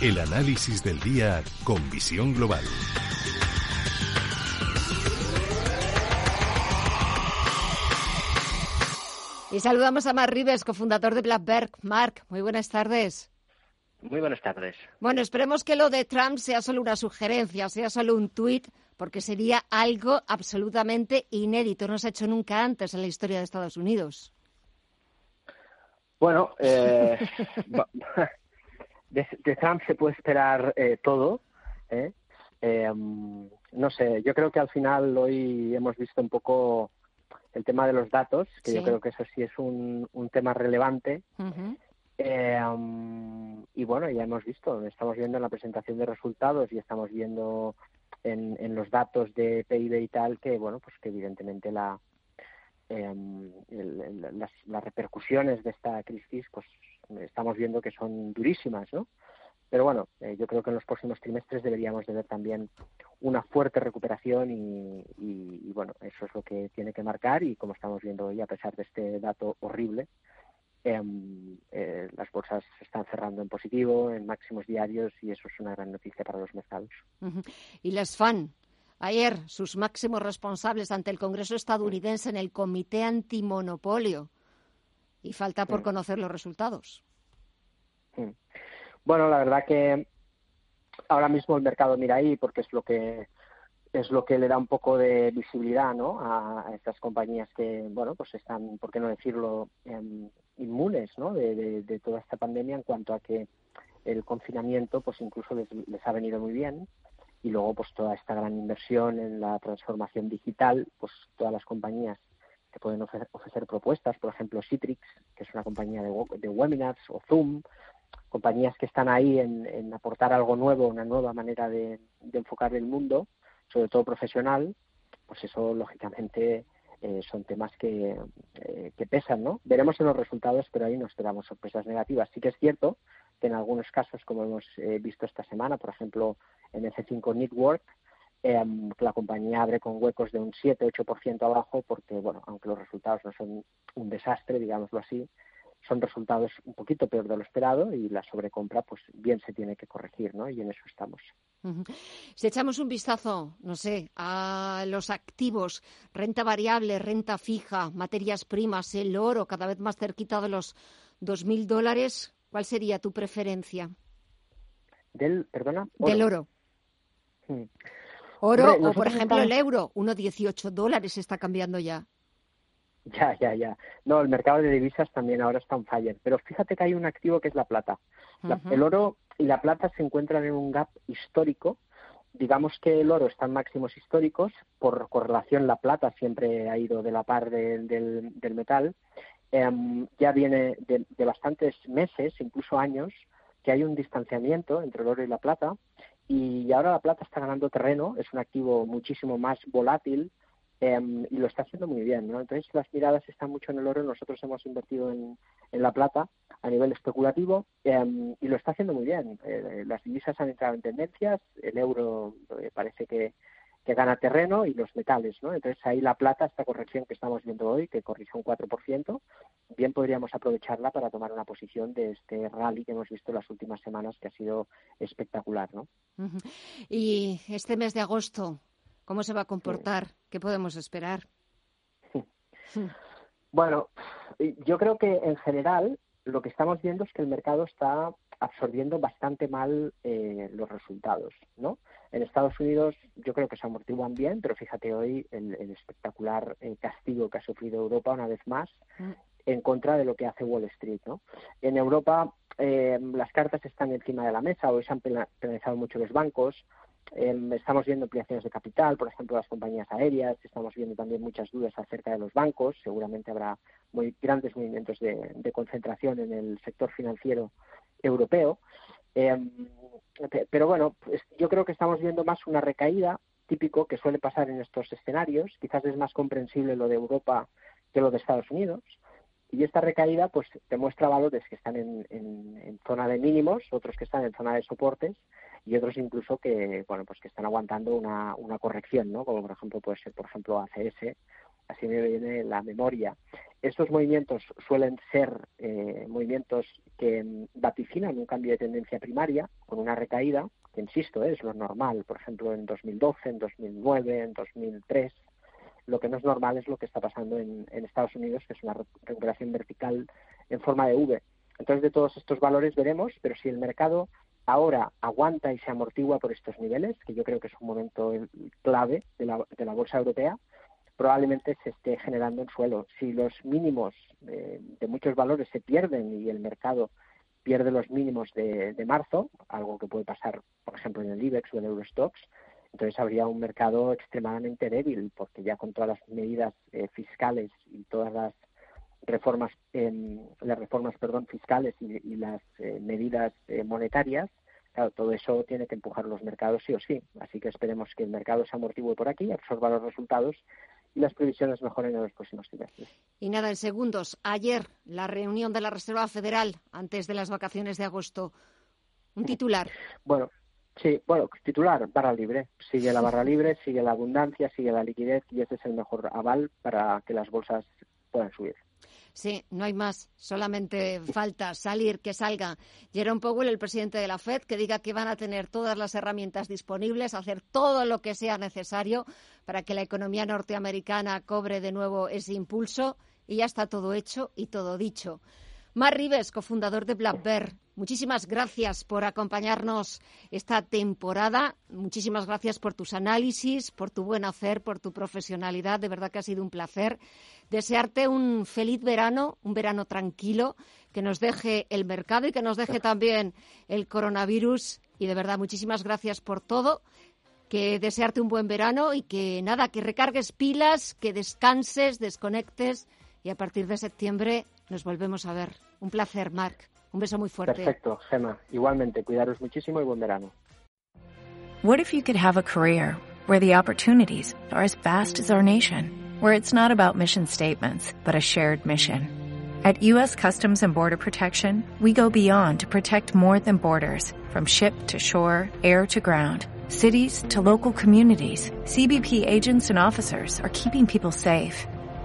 El análisis del día con visión global. Y saludamos a Mark Rives, cofundador de Blackberg. Mark, muy buenas tardes. Muy buenas tardes. Bueno, esperemos que lo de Trump sea solo una sugerencia, sea solo un tuit, porque sería algo absolutamente inédito. No se ha hecho nunca antes en la historia de Estados Unidos. Bueno, eh, de, Trump se puede esperar eh, todo. ¿eh? no sé, yo creo que al final hoy hemos visto un poco el tema de los datos, que yo creo que eso sí es un, un tema relevante. y bueno, ya hemos visto, estamos viendo en la presentación de resultados y estamos viendo en, en los datos de PIB y tal que, bueno, pues que evidentemente la, em, las, las, repercusiones de esta crisis, pues estamos viendo que son durísimas, ¿no? Pero bueno, eh, yo creo que en los próximos trimestres deberíamos de ver también una fuerte recuperación y, bueno, eso es lo que tiene que marcar y como estamos viendo hoy, a pesar de este dato horrible, Em, eh, las bolsas están cerrando en positivo, en máximos diarios, y eso es una gran noticia para los mercados. Y les fan. Ayer, sus máximos responsables ante el Congreso estadounidense en el Comité Antimonopolio. Y falta por conocer los resultados. Bueno, la verdad que ahora mismo el mercado mira ahí porque es lo que es lo que le da un poco de visibilidad ¿no? a, estas compañías que, bueno, pues están, por qué no decirlo, em, inmunes ¿no? de, de, toda esta pandemia en cuanto a que el confinamiento pues incluso les, les, ha venido muy bien y luego pues toda esta gran inversión en la transformación digital, pues todas las compañías que pueden ofrecer, propuestas, por ejemplo Citrix, que es una compañía de, webinars, o Zoom, compañías que están ahí en, aportar algo nuevo, una nueva manera de, enfocar el mundo, sobre todo profesional, pues eso lógicamente eh, son temas que, eh, que pesan, ¿no? Veremos en los resultados, pero ahí no esperamos sorpresas negativas. Sí que es cierto que en algunos casos, como hemos eh, visto esta semana, por ejemplo, en F5 Network, em, la compañía abre con huecos de un 7-8% abajo, porque, bueno, aunque los resultados no son un desastre, digámoslo así, son resultados un poquito peor de lo esperado y la sobrecompra, pues bien se tiene que corregir, ¿no? Y en eso estamos. Si echamos un vistazo, no sé, a los activos, renta variable, renta fija, materias primas, el oro, cada vez más cerquita de los 2.000 dólares, ¿cuál sería tu preferencia? Del, perdona, Del oro. Hmm. Oro o, por ejemplo, el euro, 1,18 dólares está cambiando ya. Ya, ya, ya. No, el mercado de divisas también ahora está en fire. Pero fíjate que hay un activo que es la plata. El oro y la plata se encuentran en un gap histórico. Digamos que el oro está en máximos históricos. Por correlación, la plata siempre ha ido de la par del, del, metal. Em, ya viene de, de bastantes meses, incluso años, que hay un distanciamiento entre el oro y la plata. Y ahora la plata está ganando terreno. Es un activo muchísimo más volátil Em, y lo está haciendo muy bien, ¿no? Entonces las miradas están mucho en el oro, nosotros hemos invertido en, en la plata a nivel especulativo em, y lo está haciendo muy bien. Eh, las divisas han entrado en tendencias, el euro eh, parece que, que, gana terreno y los metales, ¿no? Entonces ahí la plata, esta corrección que estamos viendo hoy, que corrige un 4%, bien podríamos aprovecharla para tomar una posición de este rally que hemos visto las últimas semanas que ha sido espectacular, ¿no? Y este mes de agosto, ¿Cómo se va a comportar? ¿Qué podemos esperar? Bueno, yo creo que en general lo que estamos viendo es que el mercado está absorbiendo bastante mal eh, los resultados, ¿no? En Estados Unidos yo creo que se amortiguan bien, pero fíjate hoy el, espectacular eh, castigo que ha sufrido Europa una vez más mm. en contra de lo que hace Wall Street, ¿no? En Europa eh, las cartas están encima de la mesa, hoy se han penalizado mucho los bancos, Em, estamos viendo ampliaciones de capital, por ejemplo, las compañías aéreas. Estamos viendo también muchas dudas acerca de los bancos. Seguramente habrá muy grandes movimientos de, concentración en el sector financiero europeo. Em, pero bueno, pues yo creo que estamos viendo más una recaída típico que suele pasar en estos escenarios. Quizás es más comprensible lo de Europa que lo de Estados Unidos. Y esta recaída pues demuestra valores que están en, en, zona de mínimos, otros que están en zona de soportes y otros incluso que bueno pues que están aguantando una, una corrección, ¿no? Como por ejemplo puede ser por ejemplo ACS, así me viene la memoria. Estos movimientos suelen ser eh, movimientos que vaticinan un cambio de tendencia primaria con una recaída, que insisto, es lo normal, por ejemplo en 2012, en 2009, en 2003 lo que no es normal es lo que está pasando en, Estados Unidos, que es una recuperación vertical en forma de V. Entonces, de todos estos valores veremos, pero si el mercado ahora aguanta y se amortigua por estos niveles, que yo creo que es un momento clave de la, de la bolsa europea, probablemente se esté generando en suelo. Si los mínimos de, muchos valores se pierden y el mercado pierde los mínimos de, de, marzo, algo que puede pasar, por ejemplo, en el IBEX o en Eurostox, entonces habría un mercado extremadamente débil, porque ya con todas las medidas eh, fiscales y todas las reformas, eh, las reformas, perdón, fiscales y, las eh, medidas eh, monetarias, claro, todo eso tiene que empujar los mercados sí o sí. Así que esperemos que el mercado se amortigue por aquí, absorba los resultados y las previsiones mejoren en los próximos trimestres. Y nada, en segundos. Ayer, la reunión de la Reserva Federal antes de las vacaciones de agosto. Un titular. Bueno, Sí, bueno, titular, barra libre. Sigue la barra libre, sigue la abundancia, sigue la liquidez y ese es el mejor aval para que las bolsas puedan subir. Sí, no hay más. Solamente falta salir, que salga Jerome Powell, el presidente de la Fed, que diga que van a tener todas las herramientas disponibles, hacer todo lo que sea necesario para que la economía norteamericana cobre de nuevo ese impulso. Y ya está todo hecho y todo dicho. Mar Rives, cofundador de Black Bear, muchísimas gracias por acompañarnos esta temporada. Muchísimas gracias por tus análisis, por tu buen hacer, por tu profesionalidad. De verdad que ha sido un placer. Desearte un feliz verano, un verano tranquilo, que nos deje el mercado y que nos deje también el coronavirus. Y de verdad, muchísimas gracias por todo que desearte un buen verano y que nada, que recargues pilas, que descanses, desconectes y a partir de septiembre nos volvemos a ver. Un placer, Marc. Un beso muy fuerte. Perfecto, Gemma. Igualmente, cuidaros muchísimo y buen verano. What if you could have a career where the opportunities are as vast as our nation, where it's not about mission statements, but a shared mission? At U.S. Customs and Border Protection, we go beyond to protect more than borders, from ship to shore, air to ground, cities to local communities. CBP agents and officers are keeping people safe.